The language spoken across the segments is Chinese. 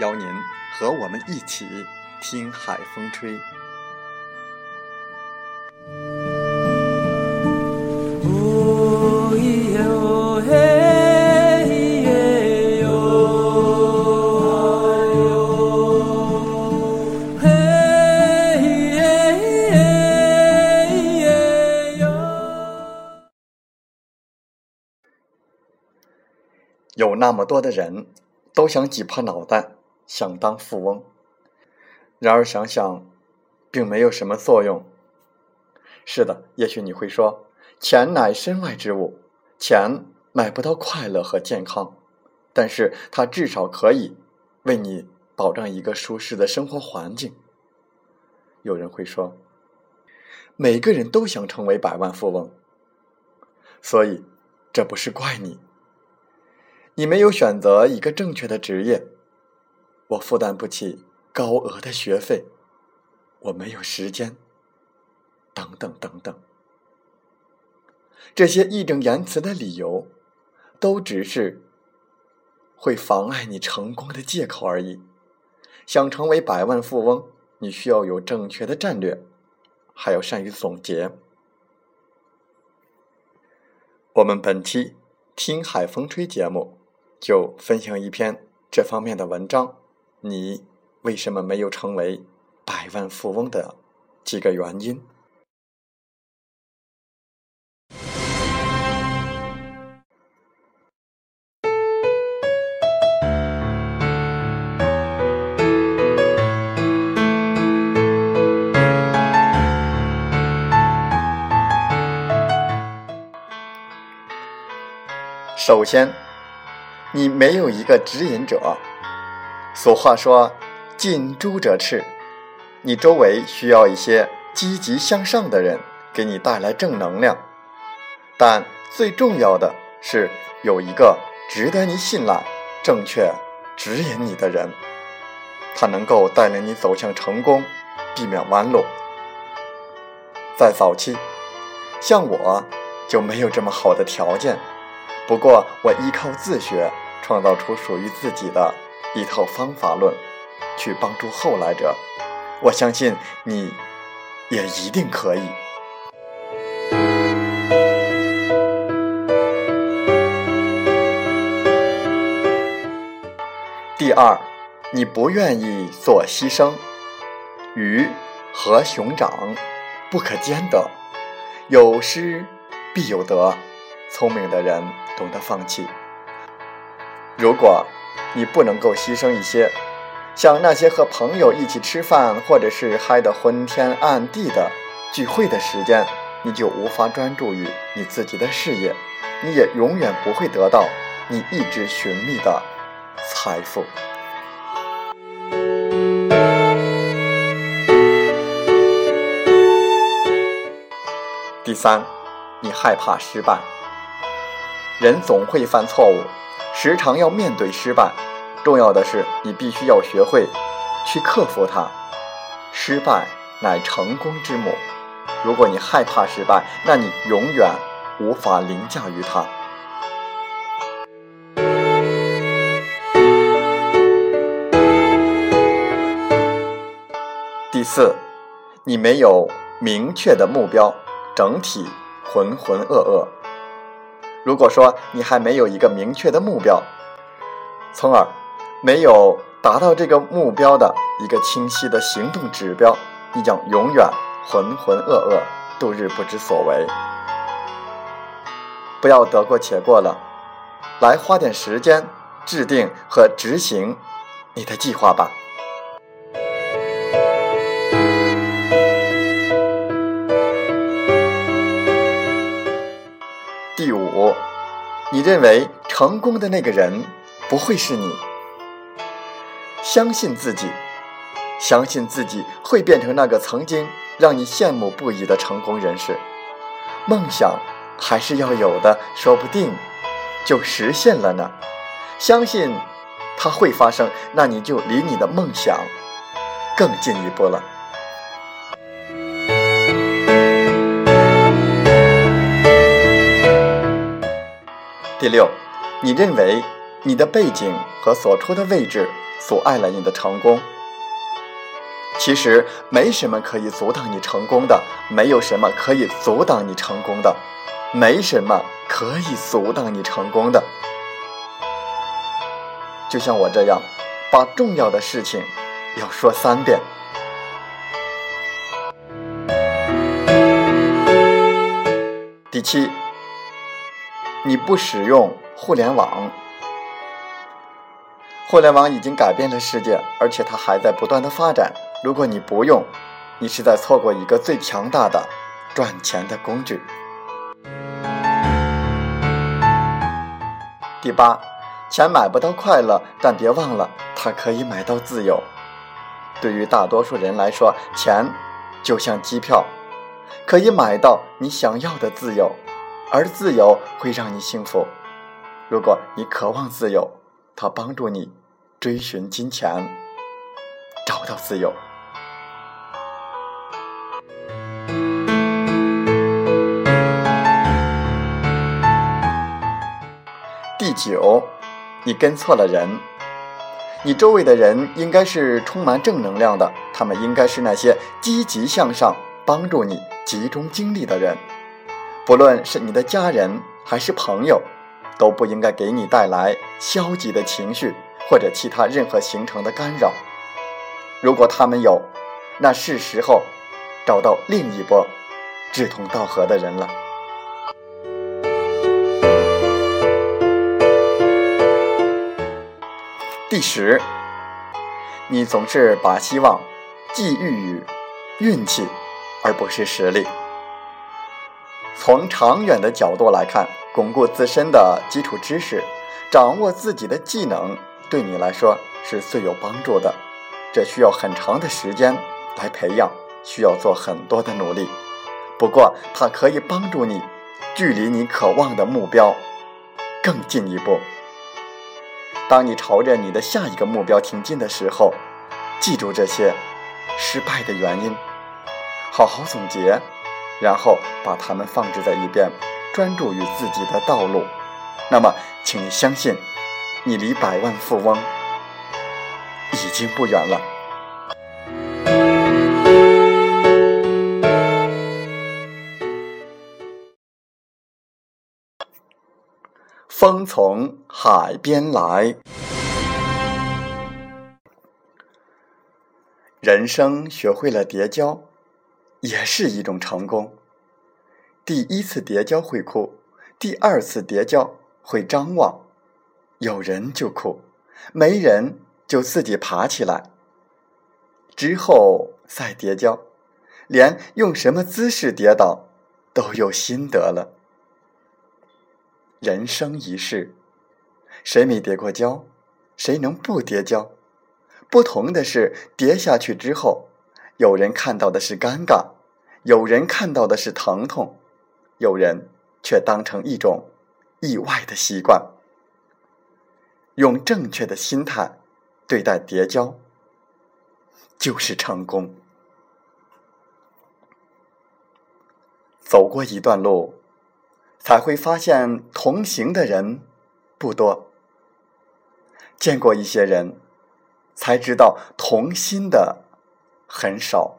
邀您和我们一起听海风吹。有那么多的人都想挤破脑袋。想当富翁，然而想想，并没有什么作用。是的，也许你会说，钱乃身外之物，钱买不到快乐和健康，但是它至少可以为你保障一个舒适的生活环境。有人会说，每个人都想成为百万富翁，所以这不是怪你，你没有选择一个正确的职业。我负担不起高额的学费，我没有时间，等等等等，这些义正言辞的理由，都只是会妨碍你成功的借口而已。想成为百万富翁，你需要有正确的战略，还要善于总结。我们本期听海风吹节目，就分享一篇这方面的文章。你为什么没有成为百万富翁的几个原因？首先，你没有一个指引者。俗话说：“近朱者赤。”你周围需要一些积极向上的人，给你带来正能量。但最重要的是有一个值得你信赖、正确指引你的人，他能够带领你走向成功，避免弯路。在早期，像我就没有这么好的条件，不过我依靠自学，创造出属于自己的。一套方法论，去帮助后来者，我相信你也一定可以。第二，你不愿意做牺牲，鱼和熊掌不可兼得，有失必有得，聪明的人懂得放弃。如果。你不能够牺牲一些，像那些和朋友一起吃饭，或者是嗨得昏天暗地的聚会的时间，你就无法专注于你自己的事业，你也永远不会得到你一直寻觅的财富。第三，你害怕失败，人总会犯错误。时常要面对失败，重要的是你必须要学会去克服它。失败乃成功之母。如果你害怕失败，那你永远无法凌驾于它。第四，你没有明确的目标，整体浑浑噩噩。如果说你还没有一个明确的目标，从而没有达到这个目标的一个清晰的行动指标，你将永远浑浑噩噩，度日不知所为。不要得过且过了，来花点时间制定和执行你的计划吧。你认为成功的那个人不会是你。相信自己，相信自己会变成那个曾经让你羡慕不已的成功人士。梦想还是要有的，说不定就实现了呢。相信它会发生，那你就离你的梦想更进一步了。第六，你认为你的背景和所处的位置阻碍了你的成功。其实没什么可以阻挡你成功的，没有什么可以阻挡你成功的，没什么可以阻挡你成功的。就像我这样，把重要的事情要说三遍。第七。你不使用互联网，互联网已经改变了世界，而且它还在不断的发展。如果你不用，你是在错过一个最强大的赚钱的工具。第八，钱买不到快乐，但别忘了它可以买到自由。对于大多数人来说，钱就像机票，可以买到你想要的自由。而自由会让你幸福。如果你渴望自由，它帮助你追寻金钱，找到自由。第九，你跟错了人。你周围的人应该是充满正能量的，他们应该是那些积极向上、帮助你集中精力的人。不论是你的家人还是朋友，都不应该给你带来消极的情绪或者其他任何形成的干扰。如果他们有，那是时候找到另一波志同道合的人了。第十，你总是把希望寄予于运气，而不是实力。从长远的角度来看，巩固自身的基础知识，掌握自己的技能，对你来说是最有帮助的。这需要很长的时间来培养，需要做很多的努力。不过，它可以帮助你距离你渴望的目标更进一步。当你朝着你的下一个目标挺进的时候，记住这些失败的原因，好好总结。然后把它们放置在一边，专注于自己的道路。那么，请你相信，你离百万富翁已经不远了。风从海边来，人生学会了叠交。也是一种成功。第一次叠交会哭，第二次叠交会张望，有人就哭，没人就自己爬起来。之后再叠交，连用什么姿势跌倒都有心得了。人生一世，谁没叠过跤？谁能不叠跤？不同的是，跌下去之后。有人看到的是尴尬，有人看到的是疼痛，有人却当成一种意外的习惯。用正确的心态对待叠交，就是成功。走过一段路，才会发现同行的人不多；见过一些人，才知道同心的。很少，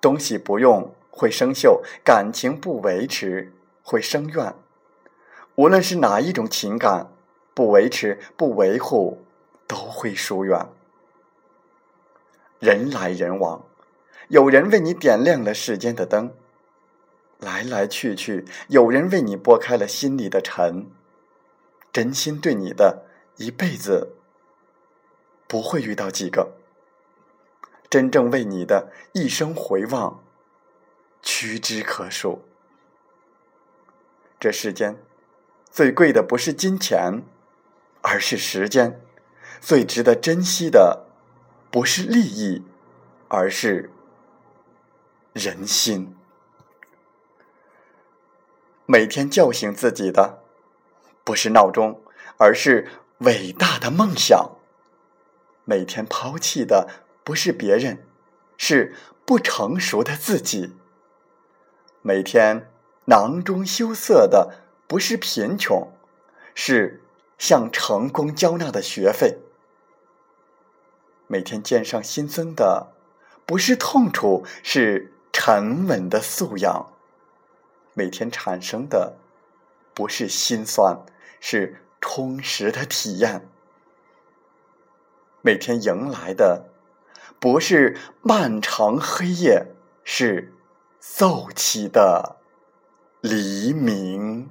东西不用会生锈，感情不维持会生怨。无论是哪一种情感，不维持、不维护，都会疏远。人来人往，有人为你点亮了世间的灯；来来去去，有人为你拨开了心里的尘。真心对你的，一辈子不会遇到几个；真正为你的，一生回望，屈指可数。这世间最贵的不是金钱，而是时间；最值得珍惜的。不是利益，而是人心。每天叫醒自己的，不是闹钟，而是伟大的梦想。每天抛弃的，不是别人，是不成熟的自己。每天囊中羞涩的，不是贫穷，是向成功交纳的学费。每天肩上新增的，不是痛楚，是沉稳的素养；每天产生的，不是心酸，是充实的体验；每天迎来的，不是漫长黑夜，是奏起的黎明。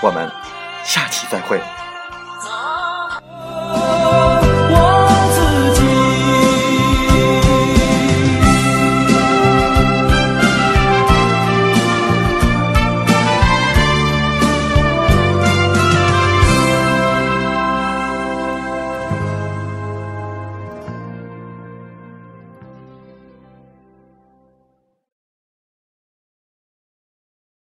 我们下期再会。